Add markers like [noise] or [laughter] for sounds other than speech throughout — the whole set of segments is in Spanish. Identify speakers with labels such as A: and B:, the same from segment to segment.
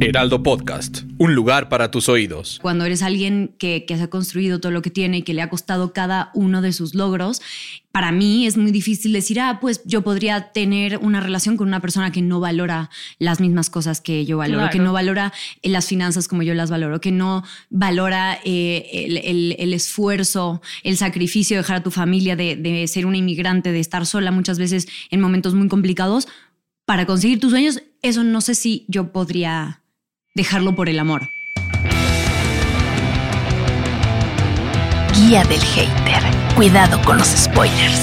A: Heraldo Podcast, un lugar para tus oídos.
B: Cuando eres alguien que, que se ha construido todo lo que tiene y que le ha costado cada uno de sus logros, para mí es muy difícil decir, ah, pues yo podría tener una relación con una persona que no valora las mismas cosas que yo valoro,
C: Claro.
B: que no valora eh, las finanzas como yo las valoro, que no valora eh, el, el- el esfuerzo, el sacrificio de dejar a tu familia, de, de ser una inmigrante, de estar sola muchas veces en momentos muy complicados para conseguir tus sueños. Eso no sé si yo podría dejarlo por el amor.
D: Guía del hater. Cuidado con los spoilers.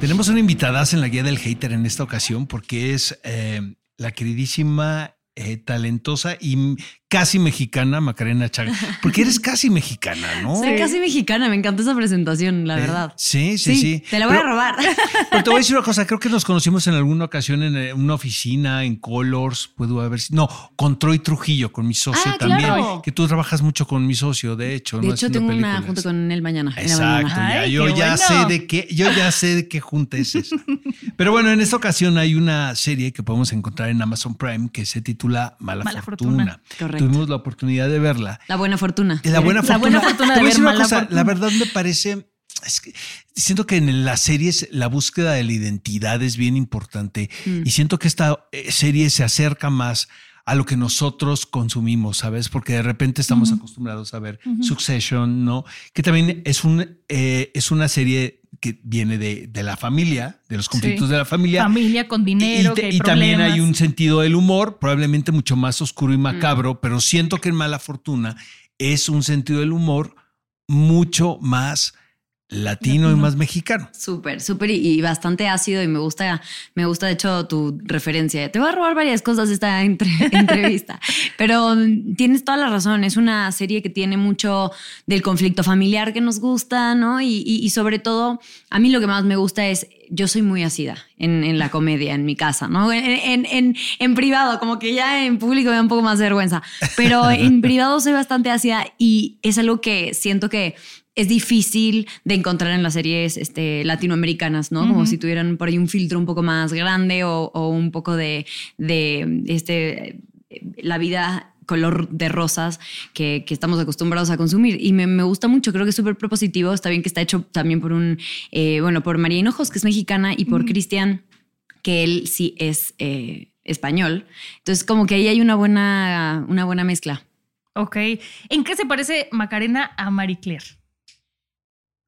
E: Tenemos una invitada en la guía del hater en esta ocasión porque es eh, la queridísima, eh, talentosa y casi mexicana Macarena Chaga. Porque eres [laughs] casi mexicana, ¿no?
B: Soy casi mexicana, me encanta esa presentación, la
E: Eh,
B: verdad.
E: Sí, sí, sí.
B: Te la voy
E: Pero-
B: a robar. [laughs]
E: Pero te voy a decir una cosa, creo que nos conocimos en alguna ocasión en eh, una oficina, en Colors, puedo haber sido- No, con Troy Trujillo, con mi socio
B: Ah,
E: también.
B: claro.
E: Que tú trabajas mucho con mi socio, de hecho.
B: De
E: ¿no?
B: hecho,
E: Haciendo
B: tengo una
E: películas.
B: junto con él mañana.
E: Exacto,
B: mañana.
E: ya, yo ya sé de qué, yo ya sé de qué junta es esa. [laughs] Pero bueno, en esta ocasión hay una serie que podemos encontrar en Amazon Prime que se titula Mala,
C: Mala
E: Fortuna.
C: Fortuna.
B: Correcto.
E: Tuvimos la oportunidad de verla.
B: La buena fortuna.
E: La buena
C: La
E: fortuna.
C: buena fortuna de ver
E: una
C: Mala
E: cosa,
C: Fortuna.
E: La verdad me parece. es que siento que en las series la búsqueda de la identidad es bien importante
B: Mm.
E: y siento que esta eh, serie se acerca más a lo que nosotros consumimos, ¿sabes? Porque de repente estamos acostumbrados a ver Succession, ¿no? Que también es, un, eh, es una serie que viene de, de la familia, de los conflictos
C: Sí.
E: de la familia.
C: Familia con dinero,
E: Y, te-
C: que hay
E: y también hay un sentido del humor, probablemente mucho más oscuro y macabro, pero siento que en Mala Fortuna es un sentido del humor mucho más latino, y más mexicano.
B: Súper, súper y, y bastante ácido y me gusta, me gusta de hecho tu referencia. Te voy a robar varias cosas de esta entre- [laughs] entrevista, pero mm, tienes toda la razón. Es una serie que tiene mucho del conflicto familiar que nos gusta, ¿no? Y, y- y sobre todo, a mí lo que más me gusta es, yo soy muy ácida en, en la comedia, en mi casa, ¿no? En, en- en- en privado, como que ya en público me da un poco más de vergüenza, pero en [laughs] privado soy bastante ácida y es algo que siento que es difícil de encontrar en las series este, latinoamericanas, ¿no? Como si tuvieran por ahí un filtro un poco más grande o, o un poco de, de este, la vida color de rosas que, que estamos acostumbrados a consumir. Y me, me gusta mucho, creo que es súper propositivo. Está bien que está hecho también por un, eh, bueno, por María Hinojos, que es mexicana, y por Cristian, que él sí es eh, español. Entonces, como que ahí hay una buena, una buena mezcla.
C: Ok. ¿En qué se parece Macarena a Marie Claire?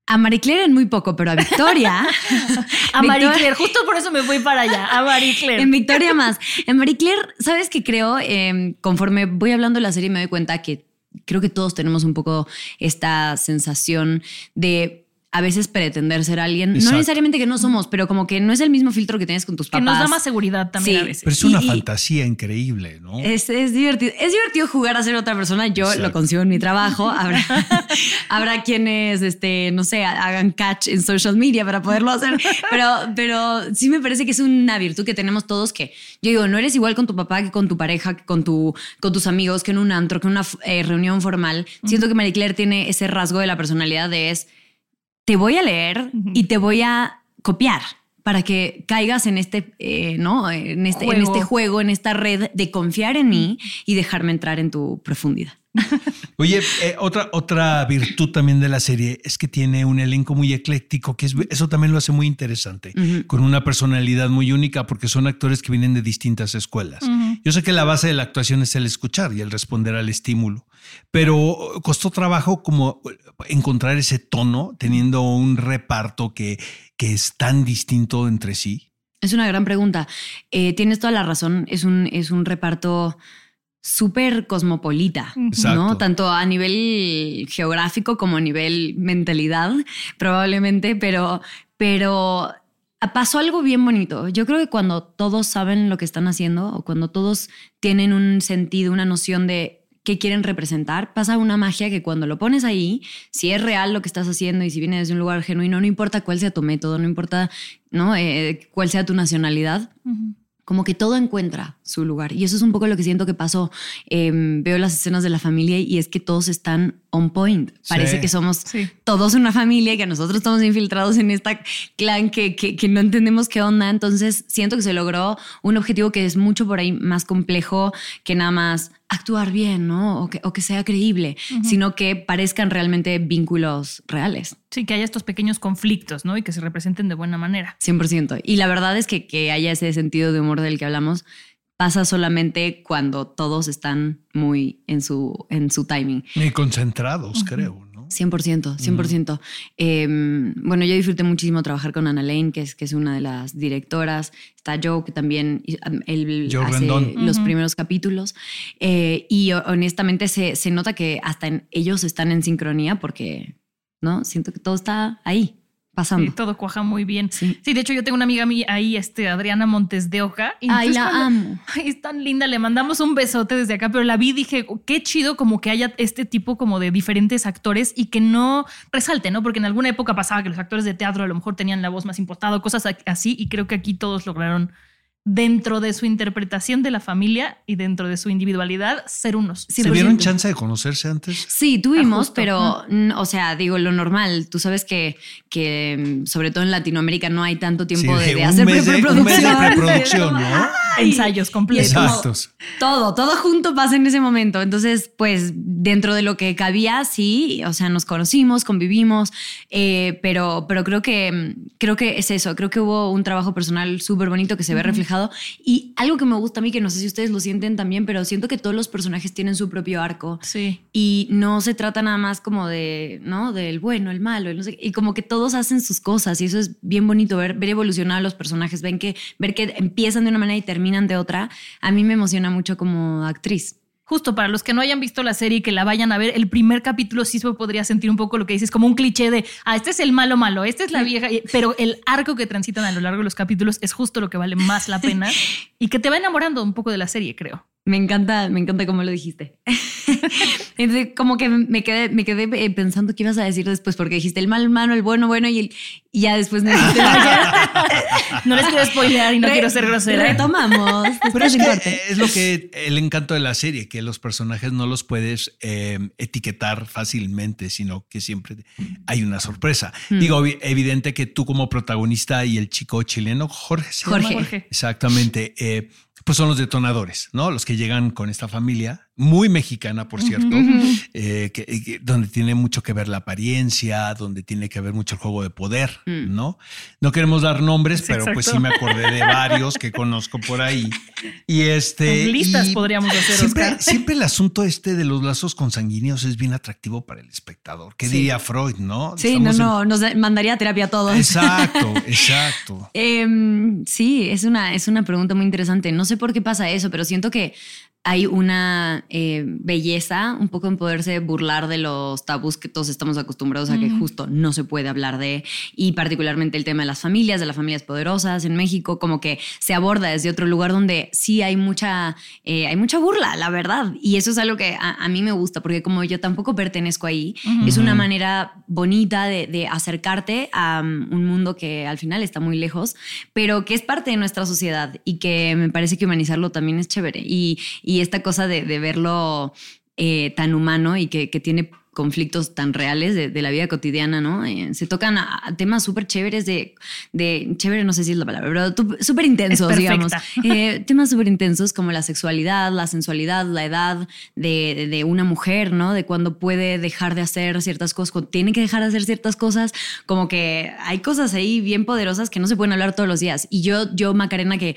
B: A Marie Claire en muy poco, pero a Victoria. [laughs]
C: A Marie Claire. Justo por eso me fui para allá. A Marie Claire.
B: En Victoria más. En Marie Claire, ¿sabes qué creo? Eh, conforme voy hablando de la serie me doy cuenta que creo que todos tenemos un poco esta sensación de a veces pretender ser alguien.
E: Exacto.
B: No necesariamente que no somos, pero como que no es el mismo filtro que tienes con tus
C: que
B: papás.
C: nos da más seguridad también
B: Sí.
C: a veces.
E: Pero es una
B: Y- y-
E: fantasía increíble, ¿no?
B: Es, es divertido. Es divertido jugar a ser otra persona. Yo
E: Exacto.
B: lo consigo en mi trabajo. Habrá, [laughs] habrá quienes, este, no sé, hagan catch en social media para poderlo hacer. Pero, pero sí me parece que es una virtud que tenemos todos que, yo digo, no eres igual con tu papá que con tu pareja, que con, tu, con tus amigos, que en un antro, que en una eh, reunión formal. Siento que Marie Claire tiene ese rasgo de la personalidad de es, te voy a leer y te voy a copiar para que caigas en este, eh, ¿no? En este, en
C: Juego.
B: este juego, en esta red de confiar en mí y dejarme entrar en tu profundidad. [laughs]
E: Oye, eh, otra, otra virtud también de la serie es que tiene un elenco muy ecléctico, que es, eso también lo hace muy interesante, con una personalidad muy única, porque son actores que vienen de distintas escuelas. Yo sé que la base de la actuación es el escuchar y el responder al estímulo, pero costó trabajo como encontrar ese tono, teniendo un reparto que, que es tan distinto entre sí.
B: Es una gran pregunta. Eh, tienes toda la razón. Es un, es un reparto súper cosmopolita,
E: Exacto.
B: ¿no? Tanto a nivel geográfico como a nivel mentalidad, probablemente, pero, pero pasó algo bien bonito. Yo creo que cuando todos saben lo que están haciendo o cuando todos tienen un sentido, una noción de qué quieren representar, pasa una magia que cuando lo pones ahí, si es real lo que estás haciendo y si viene desde un lugar genuino, no importa cuál sea tu método, no importa ¿no? Eh, cuál sea tu nacionalidad, como que todo encuentra su lugar. Y eso es un poco lo que siento que pasó. Em, veo las escenas de la familia y es que todos están on point. Parece que somos todos una familia, que nosotros estamos infiltrados en esta clan que, que, no entendemos qué onda. Entonces siento que se logró un objetivo que es mucho por ahí más complejo que nada más actuar bien, ¿no? O que, o que sea creíble, sino que parezcan realmente vínculos reales.
C: Sí, que haya estos pequeños conflictos, ¿no? Y que se representen de buena manera.
B: 100%. Y la verdad es que, que haya ese sentido de humor del que hablamos pasa solamente cuando todos están muy en su, en su timing.
E: Y concentrados, creo.
B: 100%, 100%. Em, bueno, yo disfruté muchísimo trabajar con Ana Lane, que es, que es una de las directoras. Está Joe, que también él hace los primeros capítulos. Eh, y honestamente se, se, nota que hasta ellos están en sincronía porque, ¿no? Siento que todo está ahí pasando.
C: Sí, todo cuaja muy bien. Sí. de hecho yo tengo una amiga mía ahí, este, Adriana Montes de Oca.
B: Ay, la amo. [laughs]
C: Ay, es tan linda, le mandamos un besote desde acá, pero la vi y dije, qué chido como que haya este tipo como de diferentes actores y que no resalte, ¿no? Porque en alguna época pasaba que los actores de teatro a lo mejor tenían la voz más impostada, cosas así, y creo que aquí todos lograron dentro de su interpretación de la familia y dentro de su individualidad, ser unos.
E: ¿Se ¿Tuvieron chance de conocerse antes?
B: Sí, tuvimos, pero, o sea, digo, lo normal. Tú sabes que, que mm, sobre todo en Latinoamérica no hay tanto tiempo de, hacer
E: preproducción. ¿no? [laughs]
C: Ensayos completos.
E: Exactos.
B: Todo, todo junto pasa en ese momento. Entonces, pues, dentro de lo que cabía, sí, o sea, nos conocimos, convivimos, eh, pero, pero creo que, mm, creo que es eso. Creo que hubo un trabajo personal súper bonito que se ve reflejado y algo que me gusta a mí, que no sé si ustedes lo sienten también, pero siento que todos los personajes tienen su propio arco.
C: Sí.
B: Y no se trata nada más como de, ¿no? Del bueno, el malo, el no sé, y como que todos hacen sus cosas y eso es bien bonito ver, ver evolucionar a los personajes, ven que, ver que empiezan de una manera y terminan de otra. A mí me emociona mucho como actriz
C: justo para los que no hayan visto la serie y que la vayan a ver, el primer capítulo sí se podría sentir un poco lo que dices, como un cliché de, ah, este es el malo malo, esta es la vieja, pero el arco que transitan a lo largo de los capítulos es justo lo que vale más la pena [laughs] y que te va enamorando un poco de la serie, creo.
B: Me encanta, me encanta cómo lo dijiste. [laughs] Entonces, como que me quedé, me quedé eh, pensando qué ibas a decir después, porque dijiste el mal malo, el bueno bueno, y, el, y ya después no [laughs]
C: No les quiero spoilear y no quiero ser grosera.
B: Retomamos.
E: Pero es, es lo que el encanto de la serie, que los personajes no los puedes eh, etiquetar fácilmente, sino que siempre hay una sorpresa. Hmm. Digo, evidente que tú como protagonista y el chico chileno, Jorge.
B: Jorge.
E: Exactamente. Eh, pues son los detonadores, ¿no? Los que llegan con esta familia, muy mexicana, por cierto, eh, que, donde tiene mucho que ver la apariencia, donde tiene que ver mucho el juego de poder, mm. ¿no? No queremos dar nombres, pero pues sí me acordé de varios que conozco por ahí. Y este.
C: listas podríamos hacer,
E: siempre, siempre el asunto este de los lazos consanguíneos es bien atractivo para el espectador. ¿Qué diría Freud, no?
B: Sí, no, no, nos mandaría terapia a todos.
E: Exacto, [laughs] exacto.
B: Em, sí, es una, es una pregunta muy interesante. No sé por qué pasa eso, pero siento que hay una eh, belleza un poco en poderse burlar de los tabús que todos estamos acostumbrados a que justo no se puede hablar de, y particularmente el tema de las familias, de las familias poderosas en México, como que se aborda desde otro lugar donde sí hay mucha, eh, hay mucha burla, la verdad. Y eso es algo que a, mí me gusta, porque como yo tampoco pertenezco ahí, es una manera bonita de, de acercarte a um, un mundo que al final está muy lejos, pero que es parte de nuestra sociedad y que me parece que humanizarlo también es chévere. y y esta cosa de, verlo eh, tan humano y que, tiene conflictos tan reales de, la vida cotidiana, ¿no? Eh, se tocan a, temas súper chéveres de, de, chévere, no sé si es la palabra, pero súper intensos, digamos. [laughs] Eh, temas súper intensos como la sexualidad, la sensualidad, la edad de, de, una mujer, ¿no? De cuando puede dejar de hacer ciertas cosas, cuando tiene que dejar de hacer ciertas cosas, como que hay cosas ahí bien poderosas que no se pueden hablar todos los días. Y yo, yo Macarena, que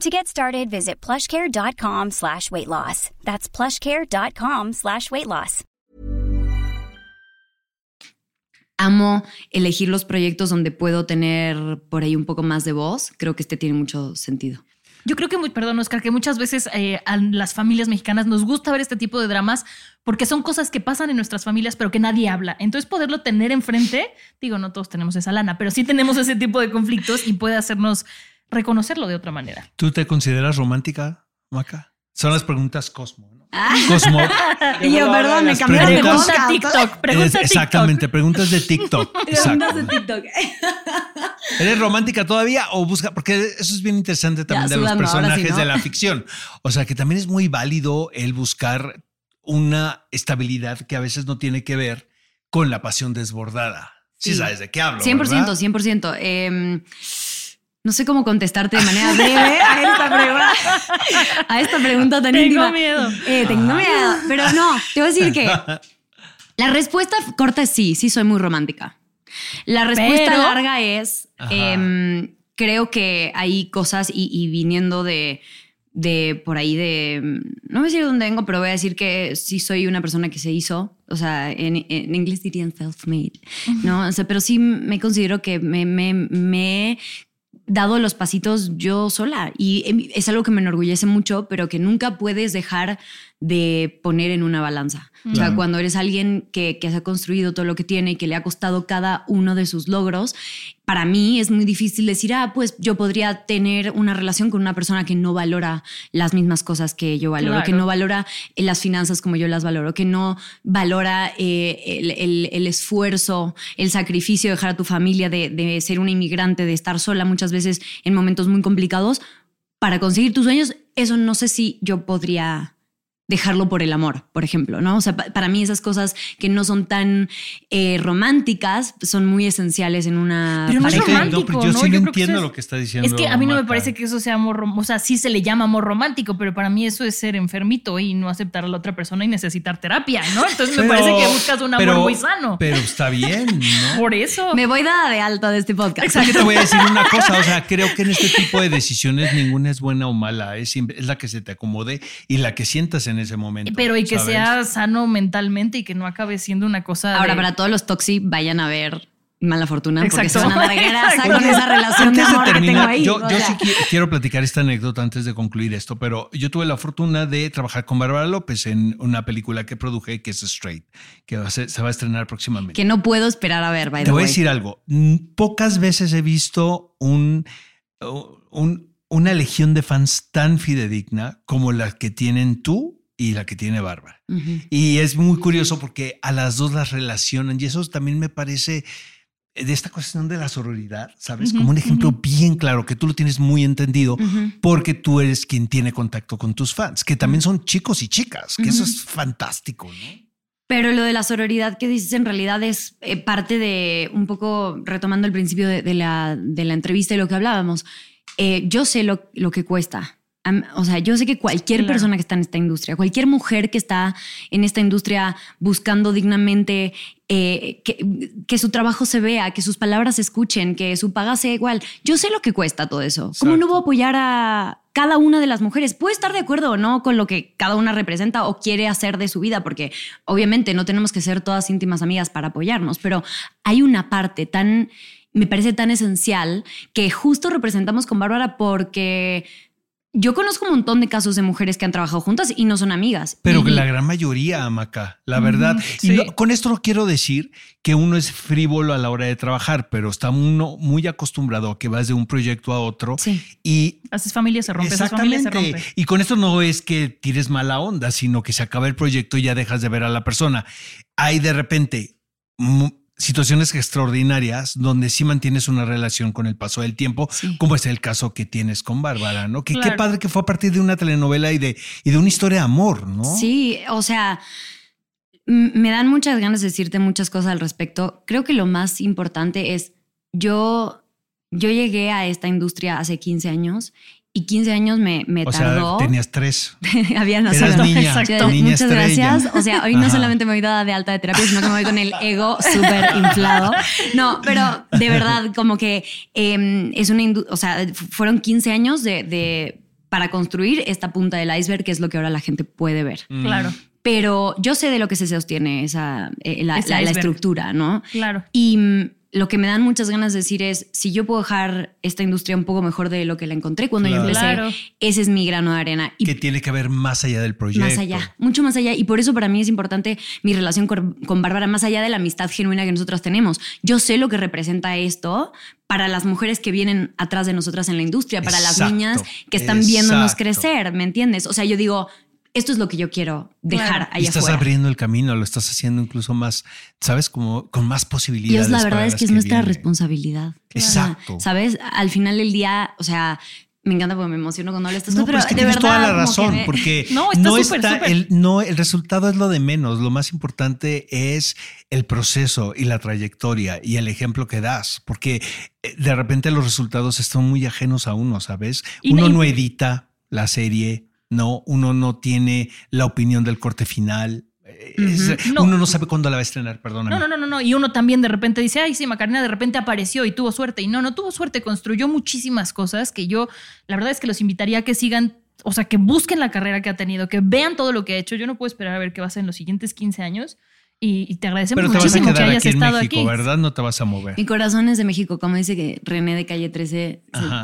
F: To get started, visit plushcare.com slash weight loss. That's plushcare.com slash weight loss.
B: Amo elegir los proyectos donde puedo tener por ahí un poco más de voz. Creo que este tiene mucho sentido.
C: Yo creo que, perdón, Oscar, que muchas veces eh, a las familias mexicanas nos gusta ver este tipo de dramas porque son cosas que pasan en nuestras familias, pero que nadie habla. Entonces, poderlo tener enfrente, digo, no todos tenemos esa lana, pero sí tenemos ese tipo de conflictos y puede hacernos reconocerlo de otra manera.
E: ¿Tú te consideras romántica, Maca? Son las preguntas Cosmo. ¿no? [laughs] Cosmo.
B: Y yo, perdón, me cambié de
C: Pregunta. TikTok, pregunta
E: Es- Exactamente, preguntas de TikTok. [laughs]
B: Preguntas de. TikTok. [laughs]
E: ¿Eres romántica todavía o busca? Porque eso es bien interesante también de los
B: sí,
E: personajes
B: ¿no?
E: de la ficción. O sea, que también es muy válido el buscar una estabilidad que a veces no tiene que ver con la pasión desbordada. Sí,
B: Sí.
E: sabes de qué hablo.
B: 100%,
E: ¿verdad?
B: 100%. Em, no sé cómo contestarte de manera [laughs] breve a esta pregunta, a esta pregunta tan
C: Tengo
B: íntima.
C: miedo.
B: Eh, tengo miedo. Pero no, te voy a decir que [laughs] la respuesta corta es sí, sí soy muy romántica. La respuesta
C: Pero-
B: larga es, em, creo que hay cosas y, y viniendo de, de por ahí de, no voy a decir de dónde vengo, pero voy a decir que sí soy una persona que se hizo, o sea, en, en inglés dirían self-made, ¿no? O sea, pero sí me considero que me, me, me he dado los pasitos yo sola. Y em, es algo que me enorgullece mucho, pero que nunca puedes dejar de poner en una balanza. O sea, cuando eres alguien que, que se ha construido todo lo que tiene y que le ha costado cada uno de sus logros, para mí es muy difícil decir, ah, pues yo podría tener una relación con una persona que no valora las mismas cosas que yo valoro,
C: Claro.
B: que no valora eh, las finanzas como yo las valoro, que no valora eh, el, el- el esfuerzo, el sacrificio de dejar a tu familia, de, de ser una inmigrante, de estar sola muchas veces en momentos muy complicados para conseguir tus sueños. Eso no sé si yo podría dejarlo por el amor, por ejemplo, ¿no? O sea, pa- para mí esas cosas que no son tan eh, románticas son muy esenciales en una
C: Pero no es
E: Sí,
B: pareja.
E: no, pero
C: romántico,
E: yo
C: ¿no?
E: sí
C: Yo
E: no
C: creo que
E: entiendo
C: es-
E: lo que está diciendo.
C: Es que a mí no me parece que eso sea amor, rom- o sea, sí se le llama amor romántico, pero para mí eso es ser enfermito y no aceptar a la otra persona y necesitar terapia, ¿no? Entonces me parece que buscas un amor
E: pero-
C: muy sano.
E: Pero está bien, ¿no? [laughs]
C: Por eso.
B: Me voy dada de alta de este podcast.
E: Es que te voy a decir una cosa, o sea, creo que en este tipo de decisiones ninguna es buena o mala, es, siempre- es la que se te acomode y la que sientas en ese momento.
C: Pero y que
E: ¿sabes?
C: sea sano mentalmente y que no acabe siendo una cosa.
B: Ahora,
C: de-
B: para todos los toxi, vayan a ver Mala Fortuna porque
C: Exacto.
B: se van a dar grasa [laughs]
C: Exacto.
B: con esa relación de
E: Antes de
B: amor que tengo ahí.
E: yo, sí qui- quiero platicar esta anécdota antes de concluir esto, pero yo tuve la fortuna de trabajar con Bárbara López en una película que produje que es Straight, que va a ser- se va a estrenar próximamente.
B: Que no puedo esperar a ver, by
E: Te
B: the
E: voy a decir algo. Pocas veces he visto un, un- una legión de fans tan fidedigna como la que tienen tú y la que tiene Bárbara.
B: Ujú.
E: Y es muy curioso porque a las dos las relacionan y eso también me parece de esta cuestión de la sororidad, ¿sabes? Como un ejemplo bien claro que tú lo tienes muy entendido porque tú eres quien tiene contacto con tus fans, que también son chicos y chicas, que eso es fantástico, ¿no?
B: Pero lo de la sororidad que dices en realidad es eh, parte de, un poco retomando el principio de, de la, de la entrevista y lo que hablábamos, eh, yo sé lo, lo que cuesta. O sea, yo sé que cualquier
C: Claro.
B: persona que está en esta industria, cualquier mujer que está en esta industria buscando dignamente eh, que, que su trabajo se vea, que sus palabras se escuchen, que su paga sea igual, yo sé lo que cuesta todo eso. ¿Cómo no voy a apoyar a cada una de las mujeres? Puede estar de acuerdo o no con lo que cada una representa o quiere hacer de su vida, porque obviamente no tenemos que ser todas íntimas amigas para apoyarnos, pero hay una parte tan, me parece tan esencial que justo representamos con Bárbara porque yo conozco un montón de casos de mujeres que han trabajado juntas y no son amigas.
E: Pero
B: Y-
E: que la gran mayoría, Maca, la verdad. Y
C: sí.
E: no- con esto no quiero decir que uno es frívolo a la hora de trabajar, pero está uno muy acostumbrado a que vas de un proyecto a otro
B: Sí.
E: y
C: Haces familia se rompe, haces familia se rompe.
E: Exactamente. Y con esto no es que tires mala onda, sino que se acaba el proyecto y ya dejas de ver a la persona. Hay de repente situaciones extraordinarias donde sí mantienes una relación con el paso del tiempo, como es el caso que tienes con Bárbara, ¿no? Que qué padre que fue a partir de una telenovela y de, y de una historia de amor, ¿no?
B: Sí, o sea, me dan muchas ganas de decirte muchas cosas al respecto. Creo que lo más importante es, yo, yo llegué a esta industria hace 15 años y 15 años me, me
E: O
B: tardó.
E: sea, tenías tres. [laughs]
B: Había
E: Eras
B: nacido.
E: niña,
C: Exacto.
E: niña
B: Muchas
E: estrella.
B: gracias. O sea, hoy no solamente me voy dada de alta de terapia, sino que me voy con el ego súper inflado. No, pero de verdad, como que eh, es una, o sea, fu- fueron 15 años de, de- para construir esta punta del iceberg, que es lo que ahora la gente puede ver.
E: Mm.
C: Claro,
B: Pero yo sé de lo que se sostiene esa, eh, la, la- la estructura, ¿no?
C: claro.
B: Y mm, lo que me dan muchas ganas de decir es, si yo puedo dejar esta industria un poco mejor de lo que la encontré cuando yo empecé,
C: Claro.
B: ese es mi grano de arena. Y
E: Que tiene que ver más allá del proyecto.
B: más allá, mucho más allá. Y por eso para mí es importante mi relación con, con Bárbara, más allá de la amistad genuina que nosotras tenemos. Yo sé lo que representa esto para las mujeres que vienen atrás de nosotras en la industria, para las niñas que están viéndonos crecer, ¿me entiendes? O sea, yo digo, esto es lo que yo quiero dejar
C: Claro.
E: Y
B: allá
E: estás
B: afuera.
E: abriendo el camino, lo estás haciendo incluso más, ¿sabes? Como con más posibilidades.
B: Dios, la verdad es que es nuestra responsabilidad.
E: Exacto.
B: O sea, ¿Sabes? Al final del día, o sea, me encanta porque me emociono cuando hablo de estas
E: No,
B: cosas,
E: pero es que
B: de
E: tienes
B: verdad.
E: toda la razón,
B: me-
E: porque
C: No, [laughs]
E: no,
C: está súper,
E: está
C: súper.
E: el no, el resultado es lo de menos. Lo más importante es el proceso y la trayectoria y el ejemplo que das, porque eh, de repente los resultados están muy ajenos a uno, ¿sabes?
C: Y-
E: uno
C: y-
E: no edita la serie, no, uno no tiene la opinión del corte final. eh,
C: No.
E: Uno no sabe cuándo la va a estrenar, perdóname.
C: No, no, no, no, no. Y uno también de repente dice, ay, sí, Macarena de repente apareció y tuvo suerte. Y no, no tuvo suerte, construyó muchísimas cosas que yo, la verdad es que los invitaría a que sigan, o sea, que busquen la carrera que ha tenido, que vean todo lo que ha hecho. Yo no puedo esperar a ver qué va a hacer en los siguientes 15 años. Y, y te agradecemos
E: Pero te vas a
C: muchísimo que
E: quedar
C: hayas
E: aquí en
C: estado
E: México,
C: aquí.
E: ¿verdad? No te vas a mover.
B: Mi corazón es de México, como dice que René de Calle 13.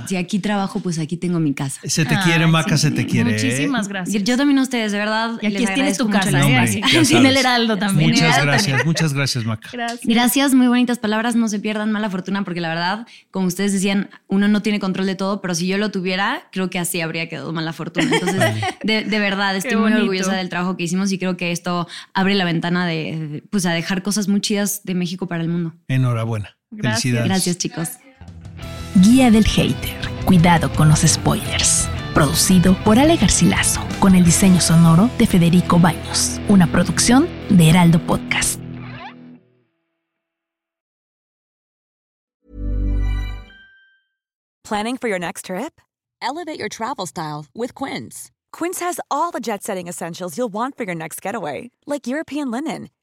B: si- aquí trabajo, pues aquí tengo mi casa.
E: Se te quiere, Maca,
C: sí.
E: se te quiere. ¿eh?
C: Muchísimas gracias.
B: Yo también a ustedes, de verdad.
C: y aquí
B: les
C: tienes tu casa, ¿eh?
E: ya
C: Sin
E: sabes.
C: el heraldo también.
E: Muchas
B: Gracias.
E: gracias, muchas gracias, Maca.
C: Gracias.
B: Gracias, muy bonitas palabras. No se pierdan mala fortuna, porque la verdad, como ustedes decían, uno no tiene control de todo, pero si yo lo tuviera, creo que así habría quedado mala fortuna. Entonces, de, de verdad, estoy muy
C: bonito.
B: orgullosa del trabajo que hicimos y creo que esto abre la ventana de, pues, a dejar cosas muy chidas de México para el mundo.
E: Enhorabuena.
C: Gracias.
E: Felicidades.
B: Gracias, chicos.
D: Guía del Hater. Cuidado con los spoilers. Producido por Ale Garcilaso, con el diseño sonoro de Federico Baños. Una producción de Heraldo Podcast.
G: Planning for your next trip? Elevate your travel style with Quince. Quince has all the jet setting essentials you'll want for your next getaway, like European linen,